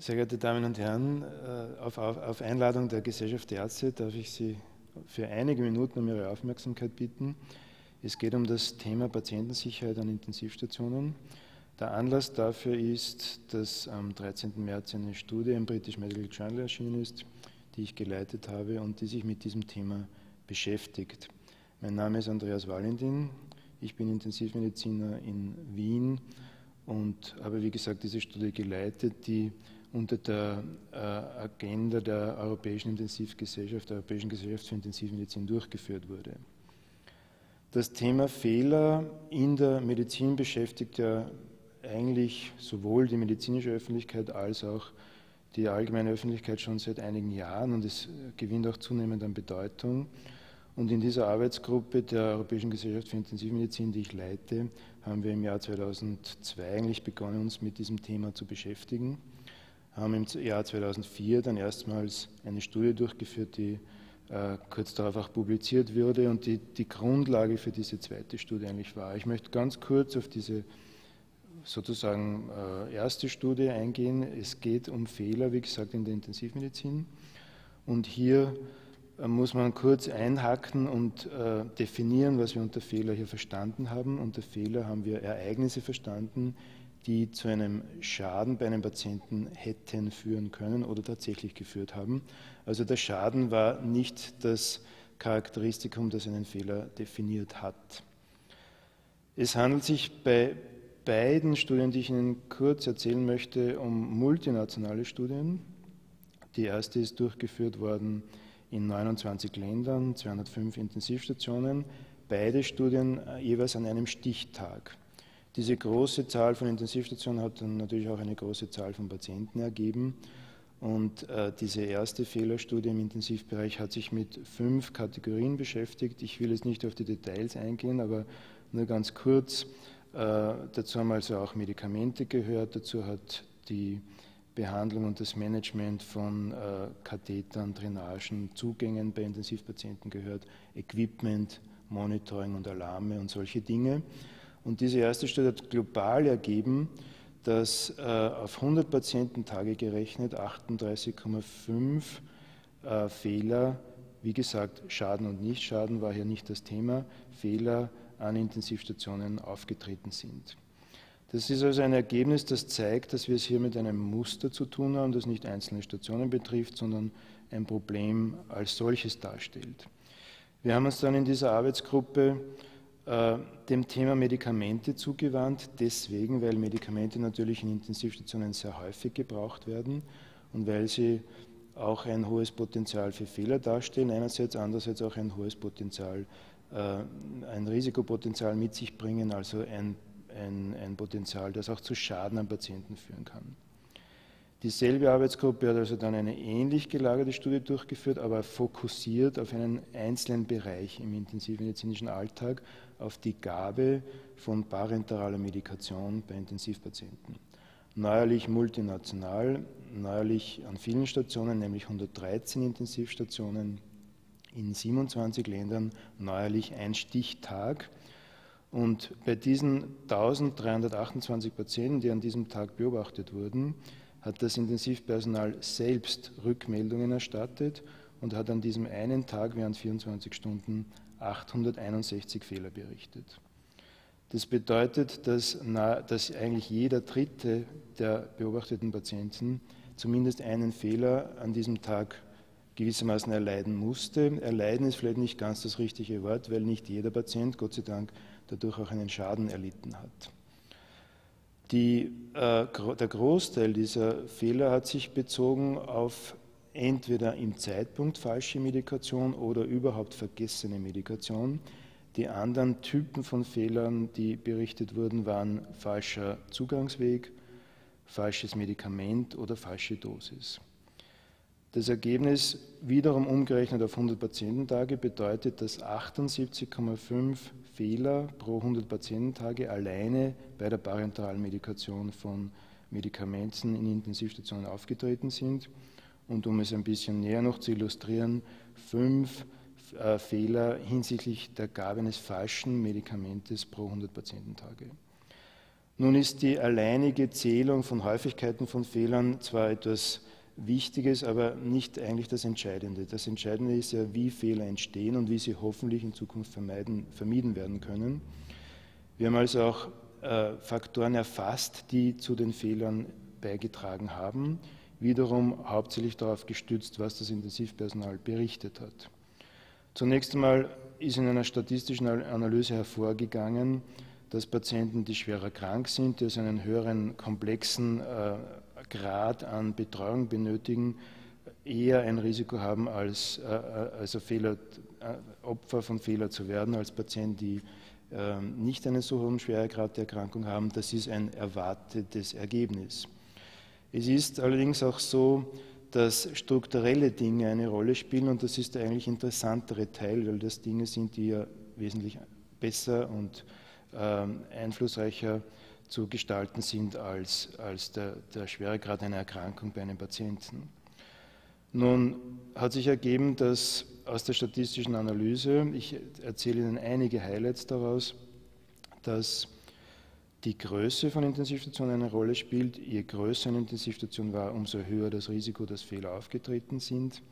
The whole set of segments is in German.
Sehr geehrte Damen und Herren, äh, auf, auf, Einladung der Gesellschaft der Ärzte darf ich Sie für einige Minuten um Ihre Aufmerksamkeit bitten. Es geht um das Thema Patientensicherheit an Intensivstationen. Der Anlass dafür ist, dass am 13. März eine Studie im British Medical Journal erschienen ist, die ich geleitet habe und die sich mit diesem Thema beschäftigt. Mein Name ist Andreas Valentin, ich bin Intensivmediziner in Wien und habe, wie gesagt, diese Studie geleitet, die unter der äh, Agenda der Europäischen Intensivgesellschaft, der Europäischen Gesellschaft für Intensivmedizin durchgeführt wurde. Das Thema Fehler in der Medizin beschäftigt ja eigentlich sowohl die medizinische Öffentlichkeit als auch die allgemeine Öffentlichkeit schon seit einigen Jahren und es gewinnt auch zunehmend an Bedeutung. Und in dieser Arbeitsgruppe der Europäischen Gesellschaft für Intensivmedizin, die ich leite, haben wir im Jahr 2002 eigentlich begonnen, uns mit diesem Thema zu beschäftigen haben im Jahr 2004 dann erstmals eine Studie durchgeführt, die äh, kurz darauf auch publiziert wurde und die die Grundlage für diese zweite Studie eigentlich war. Ich möchte ganz kurz auf diese sozusagen äh, erste Studie eingehen. Es geht um Fehler, wie gesagt, in der Intensivmedizin. Und hier äh, muss man kurz einhaken und definieren, was wir unter Fehler hier verstanden haben. Unter Fehler haben wir Ereignisse verstanden, die zu einem Schaden bei einem Patienten hätten führen können oder tatsächlich geführt haben. Also der Schaden war nicht das Charakteristikum, das einen Fehler definiert hat. Es handelt sich bei beiden Studien, die ich Ihnen kurz erzählen möchte, um multinationale Studien. Die erste ist durchgeführt worden in 29 Ländern, 205 Intensivstationen. Beide Studien jeweils an einem Stichtag. Diese große Zahl von Intensivstationen hat dann natürlich auch eine große Zahl von Patienten ergeben. Und äh, diese erste Fehlerstudie im Intensivbereich hat sich mit fünf Kategorien beschäftigt. Ich will jetzt nicht auf die Details eingehen, aber nur ganz kurz. Äh, dazu haben also auch Medikamente gehört, dazu hat die Behandlung und das Management von äh, Kathetern, Drainagen, Zugängen bei Intensivpatienten gehört, Equipment, Monitoring und Alarme und solche Dinge. Und diese erste Studie hat global ergeben, dass äh, auf 100 Patiententage gerechnet 38,5 äh, Fehler, wie gesagt, Schaden und Nichtschaden war hier nicht das Thema, Fehler an Intensivstationen aufgetreten sind. Das ist also ein Ergebnis, das zeigt, dass wir es hier mit einem Muster zu tun haben, das nicht einzelne Stationen betrifft, sondern ein Problem als solches darstellt. Wir haben uns dann in dieser Arbeitsgruppe dem Thema Medikamente zugewandt, deswegen, weil Medikamente natürlich in Intensivstationen sehr häufig gebraucht werden und weil sie auch ein hohes Potenzial für Fehler darstellen, einerseits, andererseits auch ein hohes Potenzial, äh, ein Risikopotenzial mit sich bringen, also ein, ein, ein Potenzial, das auch zu Schaden am Patienten führen kann. Dieselbe Arbeitsgruppe hat also dann eine ähnlich gelagerte Studie durchgeführt, aber fokussiert auf einen einzelnen Bereich im intensivmedizinischen Alltag, auf die Gabe von parenteraler Medikation bei Intensivpatienten. Neuerlich multinational, neuerlich an vielen Stationen, nämlich 113 Intensivstationen in 27 Ländern, neuerlich ein Stichtag. Und bei diesen 1328 Patienten, die an diesem Tag beobachtet wurden, hat das Intensivpersonal selbst Rückmeldungen erstattet und hat an diesem einen Tag während 24 Stunden 861 Fehler berichtet. Das bedeutet, dass, dass eigentlich jeder Dritte der beobachteten Patienten zumindest einen Fehler an diesem Tag gewissermaßen erleiden musste. Erleiden ist vielleicht nicht ganz das richtige Wort, weil nicht jeder Patient, Gott sei Dank, dadurch auch einen Schaden erlitten hat. Die, äh, der Großteil dieser Fehler hat sich bezogen auf entweder im Zeitpunkt falsche Medikation oder überhaupt vergessene Medikation. Die anderen Typen von Fehlern, die berichtet wurden, waren falscher Zugangsweg, falsches Medikament oder falsche Dosis. Das Ergebnis wiederum umgerechnet auf 100 Patiententage bedeutet, dass 78,5 Fehler pro 100 Patiententage alleine bei der parenteralen Medikation von Medikamenten in Intensivstationen aufgetreten sind. Und um es ein bisschen näher noch zu illustrieren, fünf äh, Fehler hinsichtlich der Gabe eines falschen Medikamentes pro 100 Patiententage. Nun ist die alleinige Zählung von Häufigkeiten von Fehlern zwar etwas Wichtiges, aber nicht eigentlich das Entscheidende. Das Entscheidende ist ja, wie Fehler entstehen und wie sie hoffentlich in Zukunft vermieden werden können. Wir haben also auch äh, Faktoren erfasst, die zu den Fehlern beigetragen haben, wiederum hauptsächlich darauf gestützt, was das Intensivpersonal berichtet hat. Zunächst einmal ist in einer statistischen Analyse hervorgegangen, dass Patienten, die schwerer krank sind, die also einen höheren komplexen äh, Grad an Betreuung benötigen, eher ein Risiko haben, als äh, also Fehler, Opfer von Fehler zu werden, als Patienten, die ähm, nicht einen so hohen Schweregrad der Erkrankung haben, das ist ein erwartetes Ergebnis. Es ist allerdings auch so, dass strukturelle Dinge eine Rolle spielen und das ist der eigentlich interessantere Teil, weil das Dinge sind, die ja wesentlich besser und ähm, einflussreicher zu gestalten sind als, als der, der Schweregrad einer Erkrankung bei einem Patienten. Nun hat sich ergeben, dass aus der statistischen Analyse, ich erzähle Ihnen einige Highlights daraus, dass die Größe von Intensivstationen eine Rolle spielt. Je größer eine Intensivstation war, umso höher das Risiko, dass Fehler aufgetreten sind.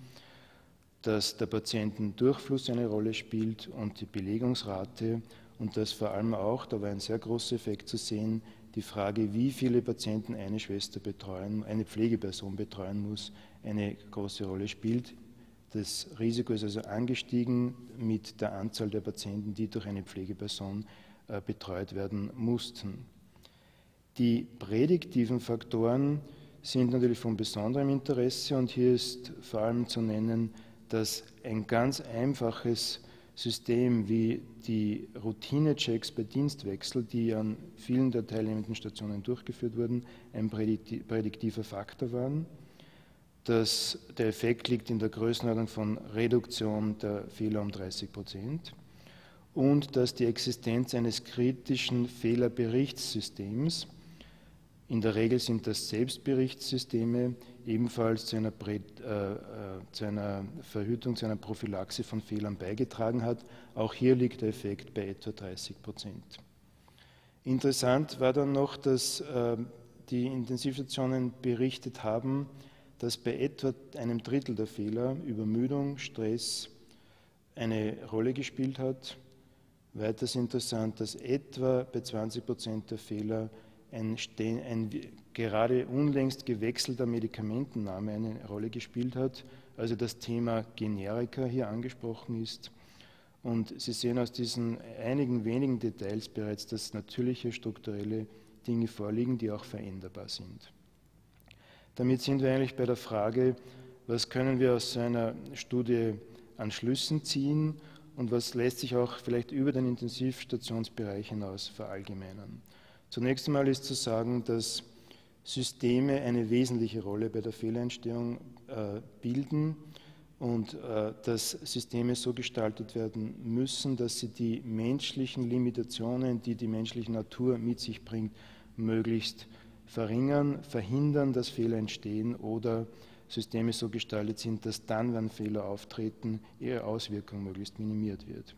Dass der Patientendurchfluss eine Rolle spielt und die Belegungsrate und dass vor allem auch, da war ein sehr großer Effekt zu sehen, die Frage, wie viele Patienten eine Schwester betreuen, eine Pflegeperson betreuen muss, eine große Rolle spielt. Das Risiko ist also angestiegen mit der Anzahl der Patienten, die durch eine Pflegeperson äh, betreut werden mussten. Die prädiktiven Faktoren sind natürlich von besonderem Interesse und hier ist vor allem zu nennen, dass ein ganz einfaches System wie die Routine-Checks bei Dienstwechsel, die an vielen der teilnehmenden Stationen durchgeführt wurden, ein prädiktiver Faktor waren. Das, der Effekt liegt in der Größenordnung von Reduktion der Fehler um 30 Prozent und dass die Existenz eines kritischen Fehlerberichtssystems, in der Regel sind das Selbstberichtssysteme, ebenfalls zu einer, äh, äh, zu einer, Verhütung, zu einer Prophylaxe von Fehlern beigetragen hat. Auch hier liegt der Effekt bei etwa 30 Prozent. Interessant war dann noch, dass äh, die Intensivstationen berichtet haben, dass bei etwa einem Drittel der Fehler Übermüdung, Stress eine Rolle gespielt hat. Weiters interessant, dass etwa bei 20 Prozent der Fehler ein, ein, gerade unlängst gewechselter Medikamentenname eine Rolle gespielt hat, also das Thema Generika hier angesprochen ist. Und Sie sehen aus diesen einigen wenigen Details bereits, dass natürliche strukturelle Dinge vorliegen, die auch veränderbar sind. Damit sind wir eigentlich bei der Frage, was können wir aus so einer Studie an Schlüssen ziehen und was lässt sich auch vielleicht über den Intensivstationsbereich hinaus verallgemeinern. Zunächst einmal ist zu sagen, dass Systeme eine wesentliche Rolle bei der Fehlerentstehung äh, bilden und äh, dass Systeme so gestaltet werden müssen, dass sie die menschlichen Limitationen, die die menschliche Natur mit sich bringt, möglichst verringern, verhindern, dass Fehler entstehen oder Systeme so gestaltet sind, dass dann, wenn Fehler auftreten, ihre Auswirkung möglichst minimiert wird.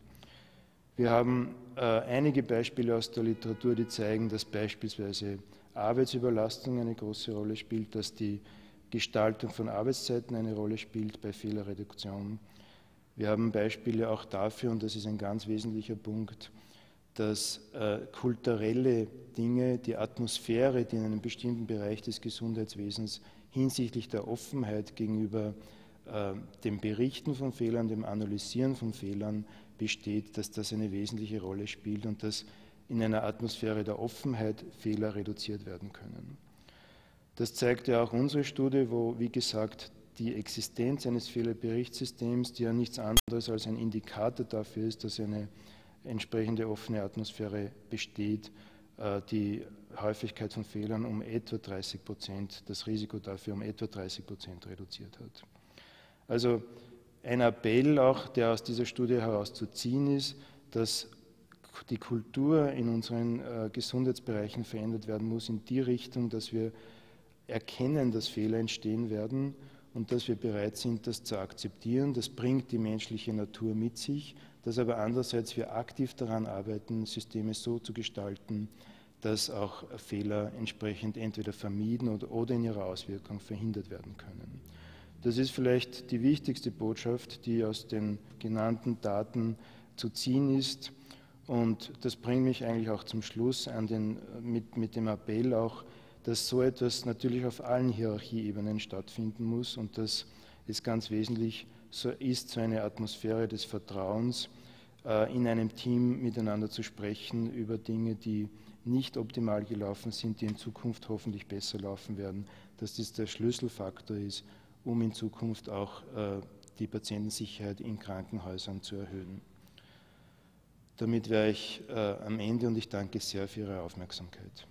Wir haben äh, einige Beispiele aus der Literatur, die zeigen, dass beispielsweise Arbeitsüberlastung eine große Rolle spielt, dass die Gestaltung von Arbeitszeiten eine Rolle spielt bei Fehlerreduktion. Wir haben Beispiele auch dafür, und das ist ein ganz wesentlicher Punkt, dass äh, kulturelle Dinge, die Atmosphäre, die in einem bestimmten Bereich des Gesundheitswesens hinsichtlich der Offenheit gegenüber äh, dem Berichten von Fehlern, dem Analysieren von Fehlern besteht, dass das eine wesentliche Rolle spielt und dass in einer Atmosphäre der Offenheit Fehler reduziert werden können. Das zeigt ja auch unsere Studie, wo, wie gesagt, die Existenz eines Fehlerberichtssystems, die ja nichts anderes als ein Indikator dafür ist, dass eine entsprechende offene Atmosphäre besteht, äh, die Häufigkeit von Fehlern um etwa 30 Prozent, das Risiko dafür um etwa 30 Prozent reduziert hat. Also ein Appell auch, der aus dieser Studie herauszuziehen ist, dass die Kultur in unseren äh, Gesundheitsbereichen verändert werden muss in die Richtung, dass wir erkennen, dass Fehler entstehen werden und dass wir bereit sind, das zu akzeptieren. Das bringt die menschliche Natur mit sich, dass aber andererseits wir aktiv daran arbeiten, Systeme so zu gestalten, dass auch Fehler entsprechend entweder vermieden oder, oder in ihrer Auswirkung verhindert werden können. Das ist vielleicht die wichtigste Botschaft, die aus den genannten Daten zu ziehen ist. Und das bringt mich eigentlich auch zum Schluss an den, mit, mit dem Appell auch, dass so etwas natürlich auf allen Hierarchieebenen stattfinden muss und dass es ganz wesentlich so ist, so eine Atmosphäre des Vertrauens äh, in einem Team miteinander zu sprechen über Dinge, die nicht optimal gelaufen sind, die in Zukunft hoffentlich besser laufen werden, dass das der Schlüsselfaktor ist, um in Zukunft auch äh, die Patientensicherheit in Krankenhäusern zu erhöhen. Damit wäre ich äh, am Ende und ich danke sehr für Ihre Aufmerksamkeit.